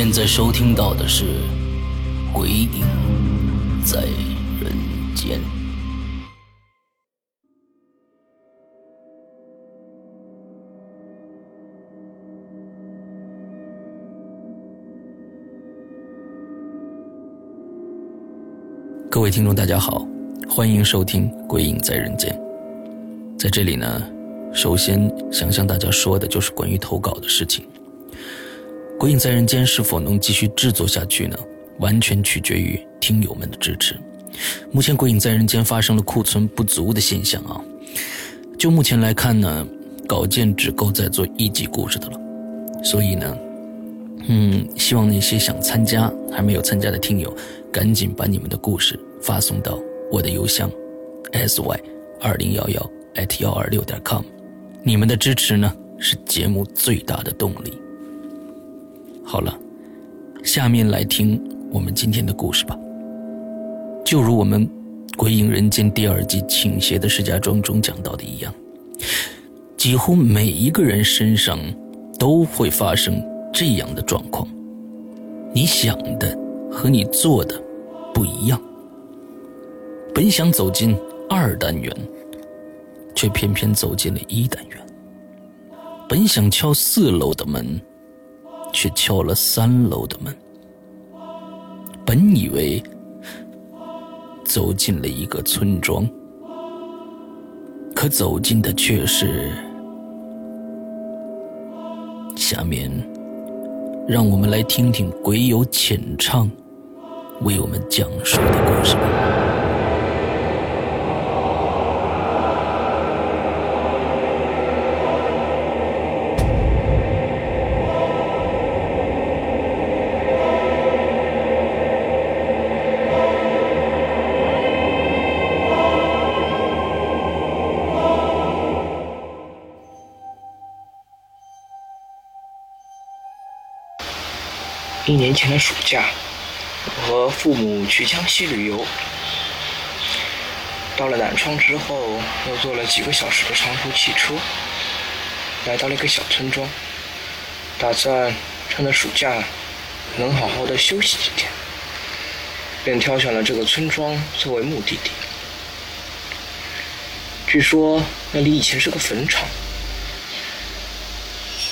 现在收听到的是《鬼影在人间》。各位听众，大家好，欢迎收听《鬼影在人间》。在这里呢，首先想向大家说的就是关于投稿的事情。《鬼影在人间》是否能继续制作下去呢？完全取决于听友们的支持。目前《鬼影在人间》发生了库存不足的现象啊。就目前来看呢，稿件只够再做一集故事的了。所以呢，嗯，希望那些想参加还没有参加的听友，赶紧把你们的故事发送到我的邮箱 s y 二零幺幺 at 幺二六点 com。你们的支持呢，是节目最大的动力。好了，下面来听我们今天的故事吧。就如我们《鬼影人间》第二季《倾斜的石家庄》中讲到的一样，几乎每一个人身上都会发生这样的状况：你想的和你做的不一样。本想走进二单元，却偏偏走进了一单元；本想敲四楼的门。却敲了三楼的门。本以为走进了一个村庄，可走进的却是……下面，让我们来听听鬼友浅唱为我们讲述的故事。一年前的暑假，我和父母去江西旅游。到了南昌之后，又坐了几个小时的长途汽车，来到了一个小村庄，打算趁着暑假能好好的休息几天，便挑选了这个村庄作为目的地。据说那里以前是个坟场，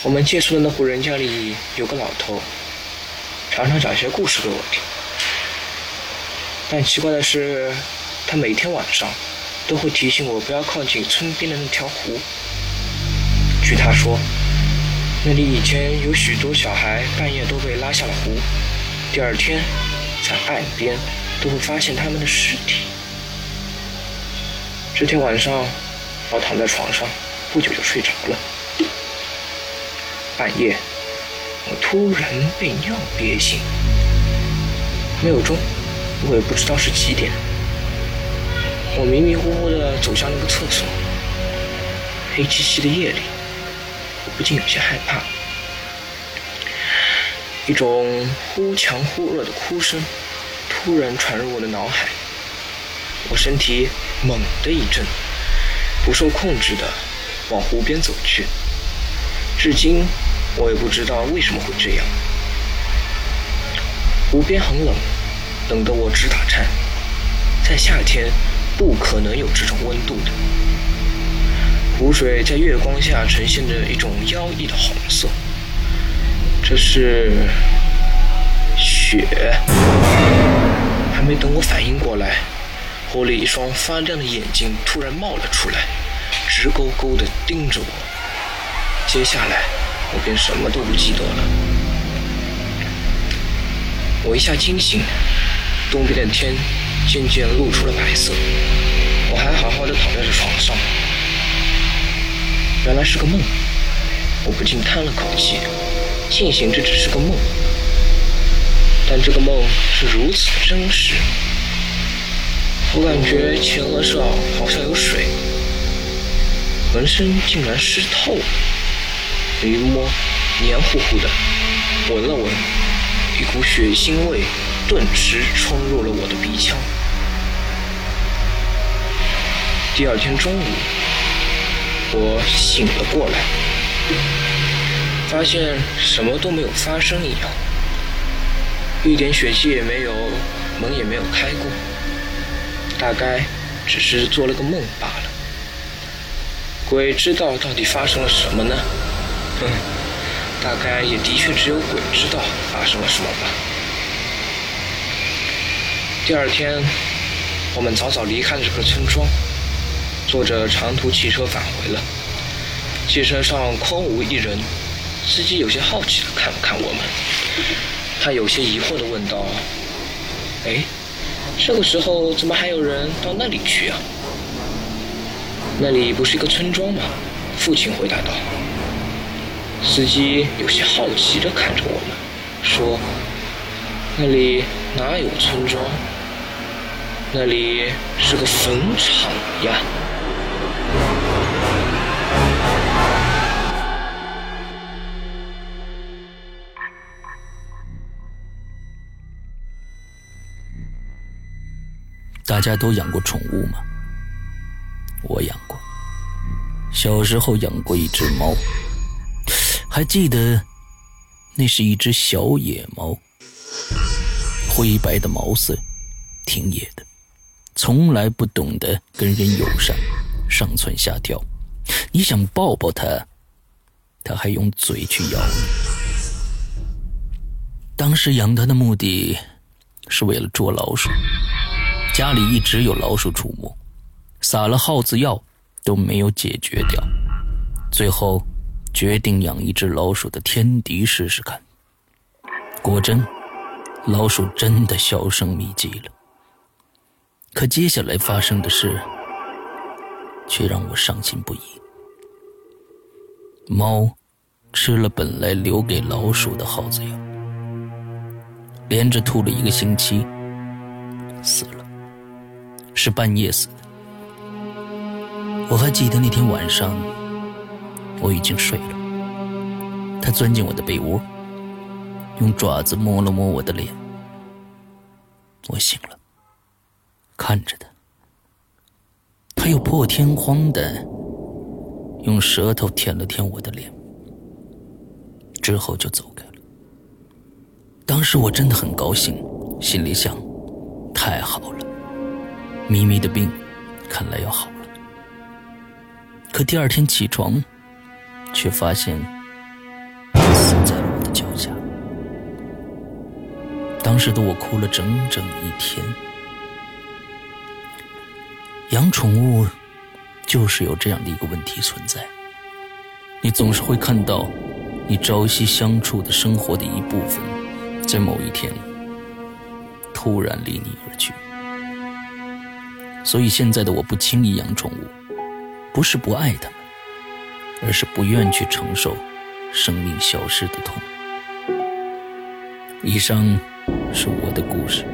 我们借宿的那户人家里有个老头。常常讲一些故事给我听，但奇怪的是，他每天晚上都会提醒我不要靠近村边的那条湖。据他说，那里以前有许多小孩半夜都被拉下了湖，第二天在岸边都会发现他们的尸体。这天晚上，我躺在床上，不久就睡着了。半夜。我突然被尿憋醒，没有钟，我也不知道是几点。我迷迷糊糊地走向那个厕所，黑漆漆的夜里，我不禁有些害怕。一种忽强忽弱的哭声突然传入我的脑海，我身体猛地一震，不受控制地往湖边走去，至今。我也不知道为什么会这样。湖边很冷，冷得我直打颤。在夏天，不可能有这种温度的。湖水在月光下呈现着一种妖异的红色，这是雪。还没等我反应过来，湖里一双发亮的眼睛突然冒了出来，直勾勾地盯着我。接下来。我便什么都不记得了。我一下惊醒，东边的天渐渐露出了白色。我还好好的躺在这床上，原来是个梦。我不禁叹了口气，庆幸这只是个梦。但这个梦是如此的真实，我感觉前额上好像有水，浑身竟然湿透了。一摸，黏糊糊的，闻了闻，一股血腥味顿时冲入了我的鼻腔。第二天中午，我醒了过来，发现什么都没有发生一样，一点血迹也没有，门也没有开过，大概只是做了个梦罢了。鬼知道到底发生了什么呢？嗯，大概也的确只有鬼知道发生了什么吧。第二天，我们早早离开了这个村庄，坐着长途汽车返回了。汽车上空无一人，司机有些好奇的看了看我们，他有些疑惑的问道：“哎，这个时候怎么还有人到那里去啊？那里不是一个村庄吗？”父亲回答道。司机有些好奇地看着我们，说：“那里哪有村庄？那里是个坟场呀！”大家都养过宠物吗？我养过，小时候养过一只猫。还记得，那是一只小野猫，灰白的毛色，挺野的，从来不懂得跟人友善，上蹿下跳。你想抱抱它，它还用嘴去咬你。当时养它的目的，是为了捉老鼠，家里一直有老鼠出没，撒了耗子药都没有解决掉，最后。决定养一只老鼠的天敌试试看。果真，老鼠真的销声匿迹了。可接下来发生的事，却让我伤心不已。猫吃了本来留给老鼠的耗子药，连着吐了一个星期，死了，是半夜死的。我还记得那天晚上。我已经睡了，他钻进我的被窝，用爪子摸了摸我的脸。我醒了，看着他，他又破天荒的用舌头舔了舔我的脸，之后就走开了。当时我真的很高兴，心里想：太好了，咪咪的病看来要好了。可第二天起床。却发现死在了我的脚下。当时的我哭了整整一天。养宠物就是有这样的一个问题存在：你总是会看到你朝夕相处的生活的一部分，在某一天突然离你而去。所以现在的我不轻易养宠物，不是不爱它。而是不愿去承受生命消失的痛。以上是我的故事，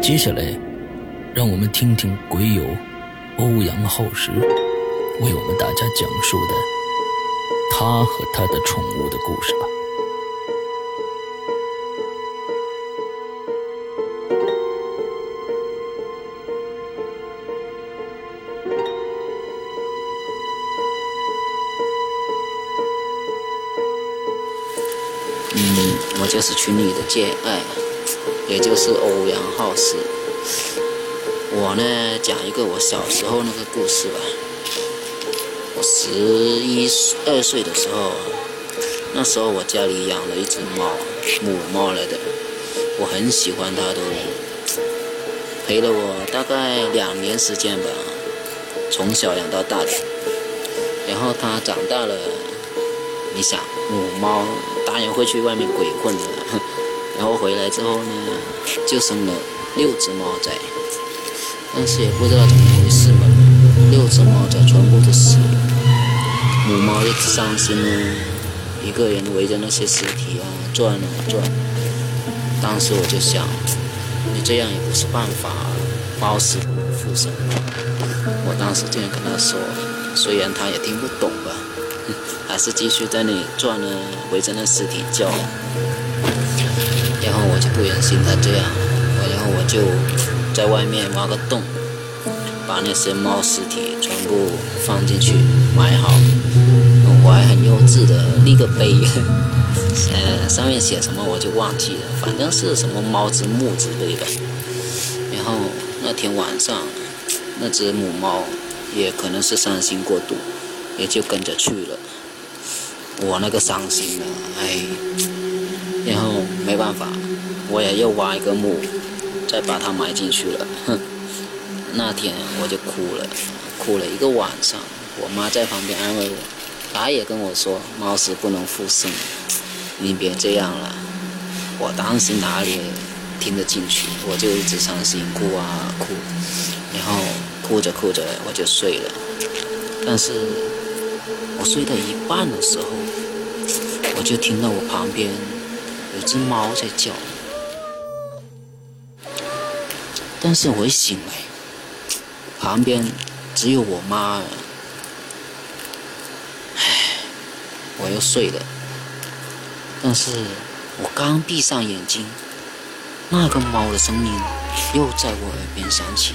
接下来，让我们听听鬼友欧阳浩时为我们大家讲述的他和他的宠物的故事吧。就是群里的最爱，也就是欧阳浩斯。我呢，讲一个我小时候那个故事吧。我十一二岁的时候，那时候我家里养了一只猫，母猫来的。我很喜欢它，都陪了我大概两年时间吧，从小养到大的。然后它长大了，你想母猫。当然会去外面鬼混的，然后回来之后呢，就生了六只猫仔，但是也不知道怎么回事嘛，六只猫仔全部都死了，母猫一直伤心呢，一个人围着那些尸体啊转啊转。当时我就想，你这样也不是办法，猫死不能复生。我当时这样跟他说，虽然他也听不懂吧，还是继续在那里转呢，围着那尸体叫。然后我就不忍心他这样，然后我就在外面挖个洞，把那些猫尸体全部放进去埋好。我还很幼稚的立个碑，呃，上面写什么我就忘记了，反正是什么猫之墓之类的。然后那天晚上，那只母猫也可能是伤心过度，也就跟着去了。我那个伤心啊，哎，然后没办法，我也又挖一个墓，再把它埋进去了。哼，那天我就哭了，哭了一个晚上。我妈在旁边安慰我，她也跟我说：“猫死不能复生，你别这样了。”我当时哪里听得进去，我就一直伤心哭啊哭，然后哭着哭着我就睡了。但是我睡到一半的时候，我就听到我旁边有只猫在叫。但是我一醒来，旁边只有我妈。唉，我又睡了。但是我刚闭上眼睛，那个猫的声音又在我耳边响起。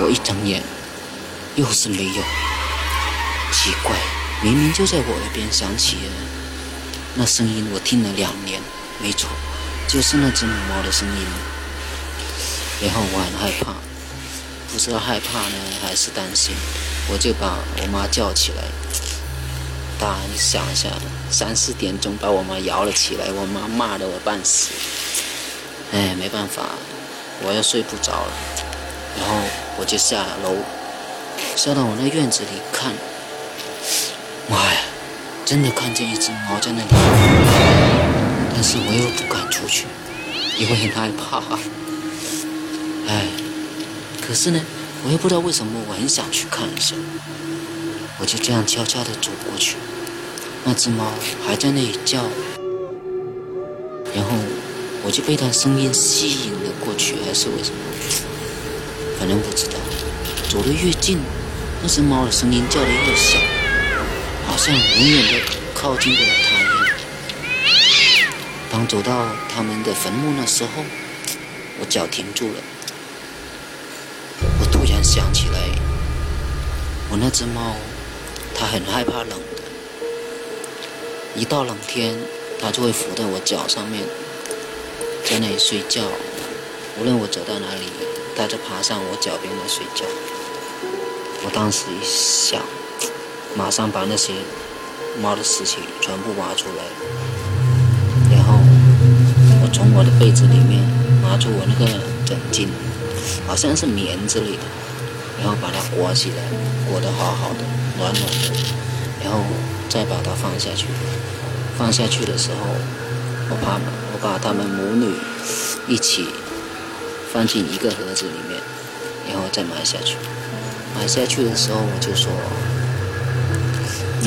我一睁眼，又是没有。奇怪，明明就在我耳边响起。那声音我听了两年，没错，就是那只母猫的声音。然后我很害怕，不知道害怕呢还是担心，我就把我妈叫起来。大你想一下，三四点钟把我妈摇了起来，我妈骂得我半死。哎，没办法，我要睡不着了。然后我就下楼，下到我那院子里看。妈呀，真的看见一只猫在那里，但是我又不敢出去，因为很害怕。哎，可是呢，我又不知道为什么我很想去看一下，我就这样悄悄地走过去，那只猫还在那里叫，然后我就被它声音吸引了过去，还是为什么？反正不知道。走得越近，那只猫的声音叫得越小，好像永远都靠近不了它一样。当走到他们的坟墓那时候，我脚停住了。我突然想起来，我那只猫，它很害怕冷的。一到冷天，它就会伏在我脚上面，在那里睡觉。无论我走到哪里，它就爬上我脚边来睡觉。我当时一想，马上把那些猫的尸体全部挖出来，然后我从我的被子里面拿出我那个枕巾，好像是棉之类的，然后把它裹起来，裹得好好的，暖暖的，然后再把它放下去。放下去的时候，我怕我把它们母女一起放进一个盒子里面，然后再埋下去。埋下去的时候，我就说：“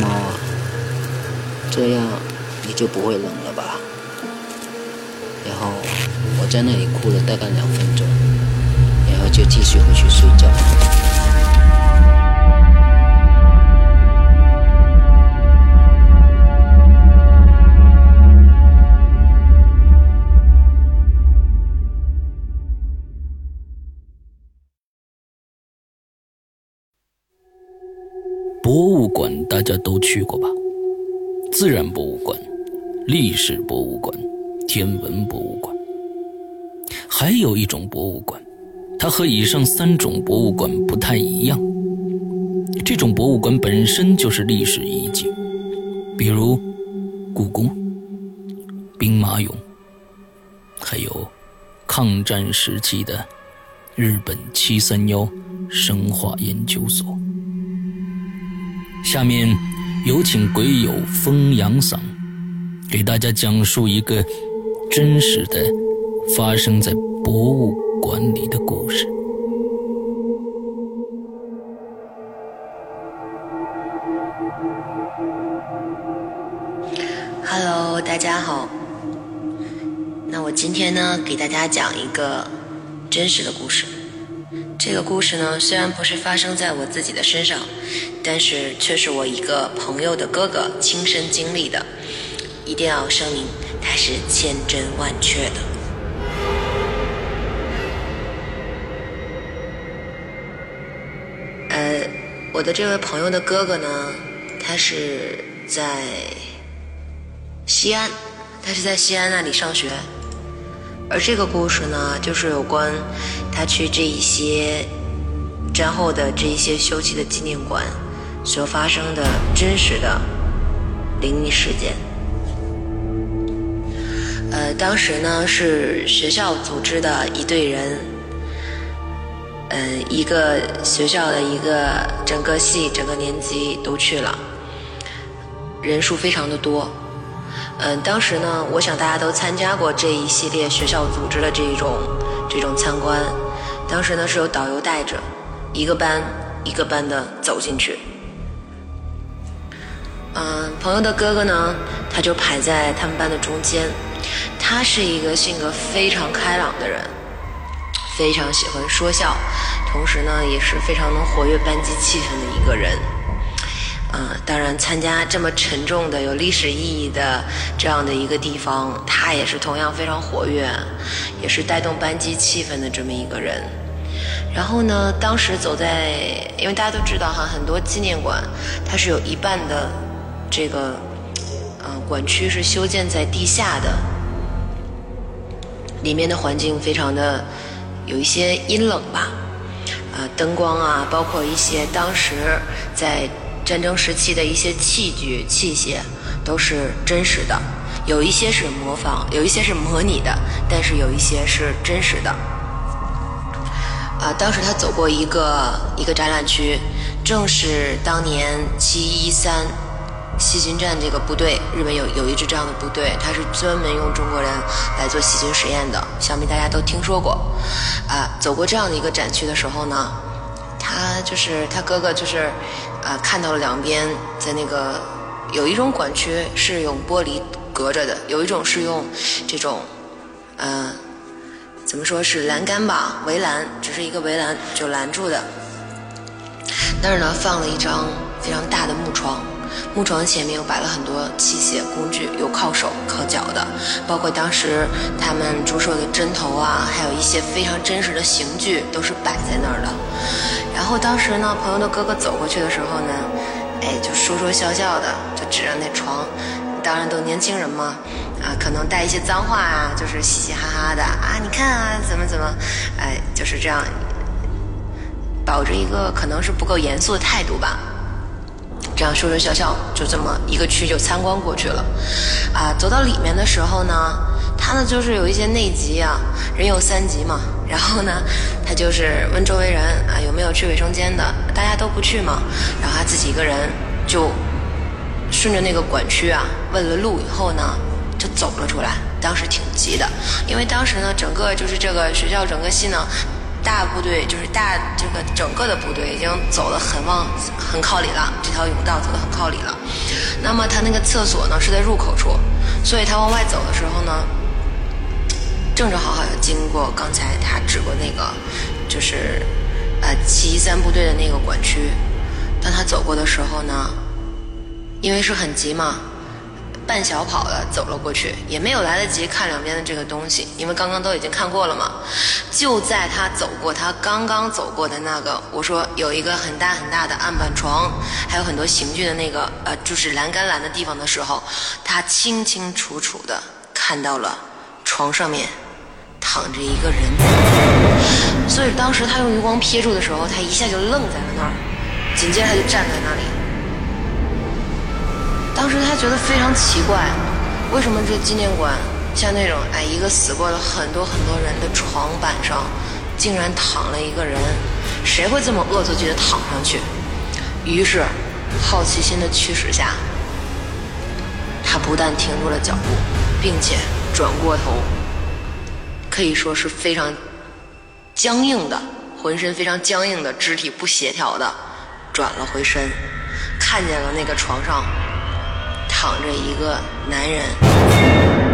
猫啊，这样你就不会冷了吧？”然后我在那里哭了大概两分钟，然后就继续回去睡觉。馆大家都去过吧？自然博物馆、历史博物馆、天文博物馆，还有一种博物馆，它和以上三种博物馆不太一样。这种博物馆本身就是历史遗迹，比如故宫、兵马俑，还有抗战时期的日本七三幺生化研究所。下面有请鬼友风扬嗓，给大家讲述一个真实的发生在博物馆里的故事。Hello，大家好。那我今天呢，给大家讲一个真实的故事。这个故事呢，虽然不是发生在我自己的身上，但是却是我一个朋友的哥哥亲身经历的。一定要声明，它是千真万确的。呃，我的这位朋友的哥哥呢，他是在西安，他是在西安那里上学。而这个故事呢，就是有关他去这一些战后的这一些休憩的纪念馆所发生的真实的灵异事件。呃，当时呢是学校组织的一队人，呃，一个学校的一个整个系整个年级都去了，人数非常的多。嗯，当时呢，我想大家都参加过这一系列学校组织的这种这种参观。当时呢是有导游带着，一个班一个班的走进去。嗯，朋友的哥哥呢，他就排在他们班的中间。他是一个性格非常开朗的人，非常喜欢说笑，同时呢也是非常能活跃班级气氛的一个人。嗯，当然参加这么沉重的、有历史意义的这样的一个地方，他也是同样非常活跃，也是带动班级气氛的这么一个人。然后呢，当时走在，因为大家都知道哈，很多纪念馆它是有一半的这个嗯馆区是修建在地下的，里面的环境非常的有一些阴冷吧，啊，灯光啊，包括一些当时在。战争时期的一些器具器械都是真实的，有一些是模仿，有一些是模拟的，但是有一些是真实的。啊，当时他走过一个一个展览区，正是当年七一三细菌战这个部队，日本有有一支这样的部队，他是专门用中国人来做细菌实验的，想必大家都听说过。啊，走过这样的一个展区的时候呢，他就是他哥哥就是。啊，看到了两边在那个有一种管区是用玻璃隔着的，有一种是用这种，呃，怎么说是栏杆吧，围栏，只是一个围栏就拦住的。那儿呢放了一张非常大的木床，木床前面又摆了很多器械工具，有靠手靠脚的，包括当时他们注射的针头啊，还有一些非常真实的刑具都是摆在那儿的。然后当时呢，朋友的哥哥走过去的时候呢，哎，就说说笑笑的，就指着那床。当然都年轻人嘛，啊，可能带一些脏话啊，就是嘻嘻哈哈的啊，你看啊，怎么怎么，哎，就是这样，保着一个可能是不够严肃的态度吧。这样说说笑笑，就这么一个区就参观过去了。啊，走到里面的时候呢。他呢，就是有一些内急啊，人有三急嘛。然后呢，他就是问周围人啊，有没有去卫生间的？大家都不去嘛。然后他自己一个人就顺着那个管区啊，问了路以后呢，就走了出来。当时挺急的，因为当时呢，整个就是这个学校整个系呢，大部队就是大这个整个的部队已经走得很往很靠里了，这条甬道走得很靠里了。那么他那个厕所呢是在入口处，所以他往外走的时候呢。正正好好要经过刚才他指过那个，就是呃七一三部队的那个管区。当他走过的时候呢，因为是很急嘛，半小跑的走了过去，也没有来得及看两边的这个东西，因为刚刚都已经看过了嘛。就在他走过他刚刚走过的那个，我说有一个很大很大的案板床，还有很多刑具的那个呃就是栏杆栏的地方的时候，他清清楚楚的看到了床上面。躺着一个人，所以当时他用余光瞥住的时候，他一下就愣在了那儿，紧接着他就站在那里。当时他觉得非常奇怪，为什么这纪念馆像那种哎一个死过了很多很多人的床板上，竟然躺了一个人？谁会这么恶作剧的躺上去？于是好奇心的驱使下，他不但停住了脚步，并且转过头，可以说是非常僵硬的，浑身非常僵硬的肢体不协调的转了回身，看见了那个床上躺着一个男人，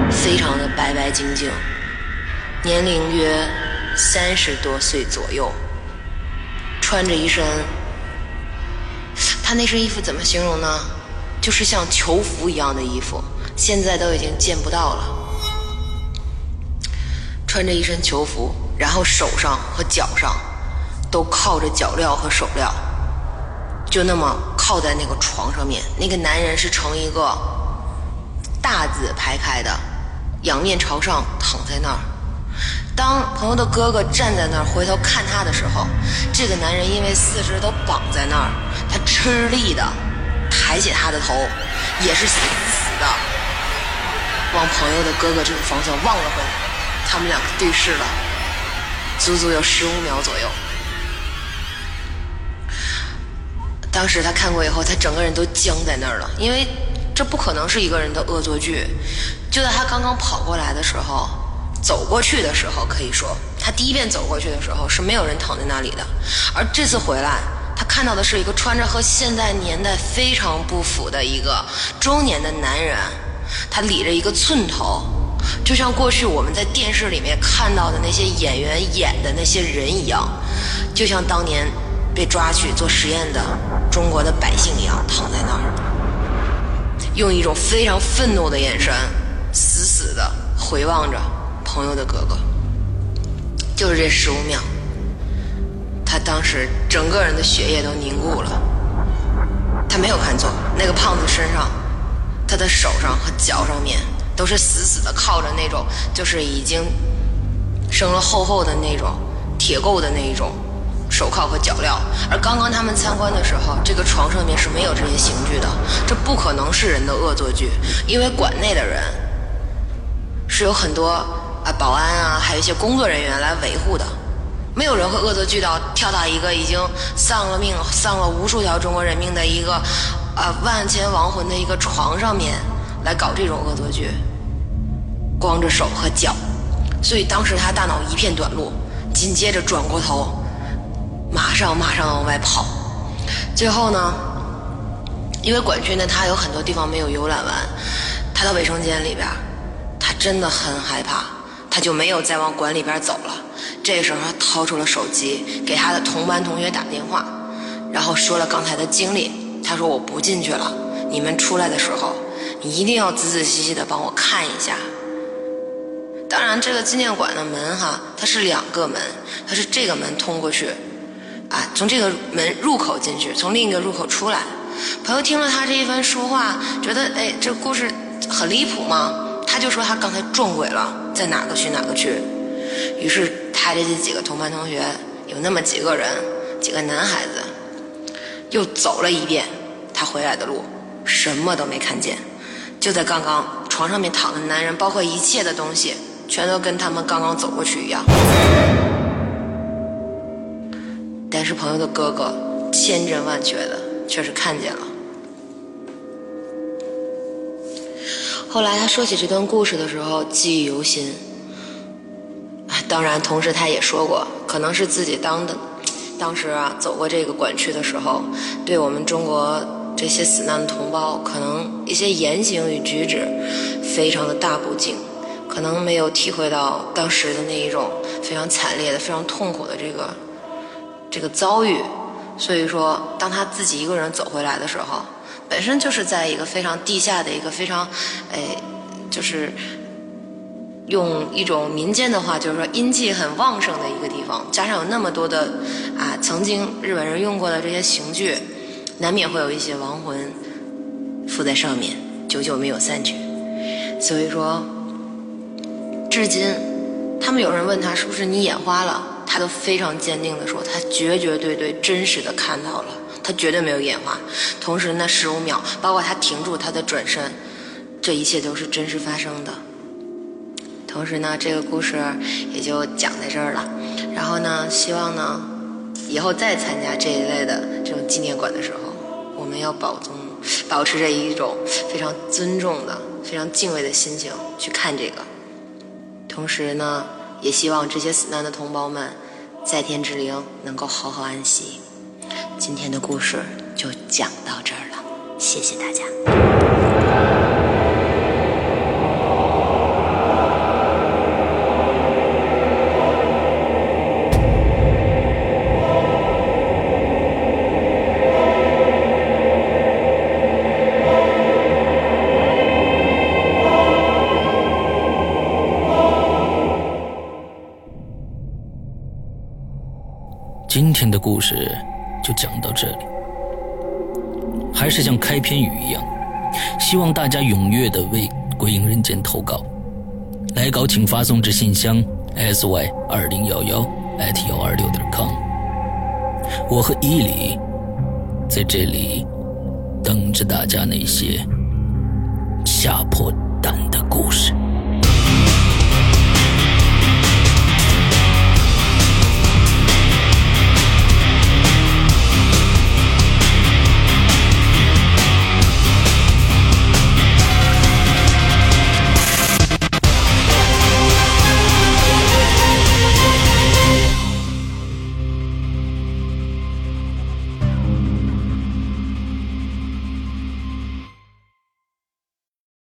非常的白白净净，年龄约三十多岁左右，穿着一身，他那身衣服怎么形容呢？就是像囚服一样的衣服，现在都已经见不到了。穿着一身囚服，然后手上和脚上都靠着脚镣和手镣，就那么靠在那个床上面。那个男人是呈一个大字排开的，仰面朝上躺在那儿。当朋友的哥哥站在那儿回头看他的时候，这个男人因为四肢都绑在那儿，他吃力的。抬起他的头，也是死死的往朋友的哥哥这个方向望了回来。他们两个对视了，足足有十五秒左右。当时他看过以后，他整个人都僵在那儿了，因为这不可能是一个人的恶作剧。就在他刚刚跑过来的时候，走过去的时候，可以说他第一遍走过去的时候是没有人躺在那里的，而这次回来。他看到的是一个穿着和现代年代非常不符的一个中年的男人，他理着一个寸头，就像过去我们在电视里面看到的那些演员演的那些人一样，就像当年被抓去做实验的中国的百姓一样躺在那儿，用一种非常愤怒的眼神，死死的回望着朋友的哥哥，就是这十五秒。他当时整个人的血液都凝固了，他没有看错，那个胖子身上，他的手上和脚上面都是死死的靠着那种，就是已经生了厚厚的那种铁垢的那一种手铐和脚镣。而刚刚他们参观的时候，这个床上面是没有这些刑具的，这不可能是人的恶作剧，因为馆内的人是有很多啊保安啊，还有一些工作人员来维护的。没有人会恶作剧到跳到一个已经丧了命、丧了无数条中国人命的一个啊万千亡魂的一个床上面来搞这种恶作剧，光着手和脚，所以当时他大脑一片短路，紧接着转过头，马上马上往外跑。最后呢，因为管区呢，他有很多地方没有游览完，他到卫生间里边，他真的很害怕，他就没有再往馆里边走了。这时候，他掏出了手机，给他的同班同学打电话，然后说了刚才的经历。他说：“我不进去了，你们出来的时候，你一定要仔仔细细的帮我看一下。”当然，这个纪念馆的门哈，它是两个门，它是这个门通过去，啊，从这个门入口进去，从另一个入口出来。朋友听了他这一番说话，觉得哎，这故事很离谱吗，他就说他刚才撞鬼了，在哪个区哪个区。于是。他的这几个同班同学，有那么几个人，几个男孩子，又走了一遍他回来的路，什么都没看见。就在刚刚，床上面躺的男人，包括一切的东西，全都跟他们刚刚走过去一样。是朋友的哥哥千真万确的，确实看见了。后来他说起这段故事的时候，记忆犹新。当然，同时他也说过，可能是自己当的，当时啊走过这个管区的时候，对我们中国这些死难的同胞，可能一些言行与举止，非常的大不敬，可能没有体会到当时的那一种非常惨烈的、非常痛苦的这个这个遭遇。所以说，当他自己一个人走回来的时候，本身就是在一个非常地下的一个非常，哎，就是。用一种民间的话，就是说阴气很旺盛的一个地方，加上有那么多的啊，曾经日本人用过的这些刑具，难免会有一些亡魂附在上面，久久没有散去。所以说，至今他们有人问他是不是你眼花了，他都非常坚定的说，他绝绝对对真实的看到了，他绝对没有眼花。同时那十五秒，包括他停住他的转身，这一切都是真实发生的。同时呢，这个故事也就讲在这儿了。然后呢，希望呢，以后再参加这一类的这种纪念馆的时候，我们要保宗，保持着一种非常尊重的非常敬畏的心情去看这个。同时呢，也希望这些死难的同胞们在天之灵能够好好安息。今天的故事就讲到这儿了，谢谢大家。天的故事就讲到这里，还是像开篇语一样，希望大家踊跃的为《鬼影人间》投稿，来稿请发送至信箱 sy 二零幺幺 at 幺二六点 com，我和伊里在这里等着大家那些下坡。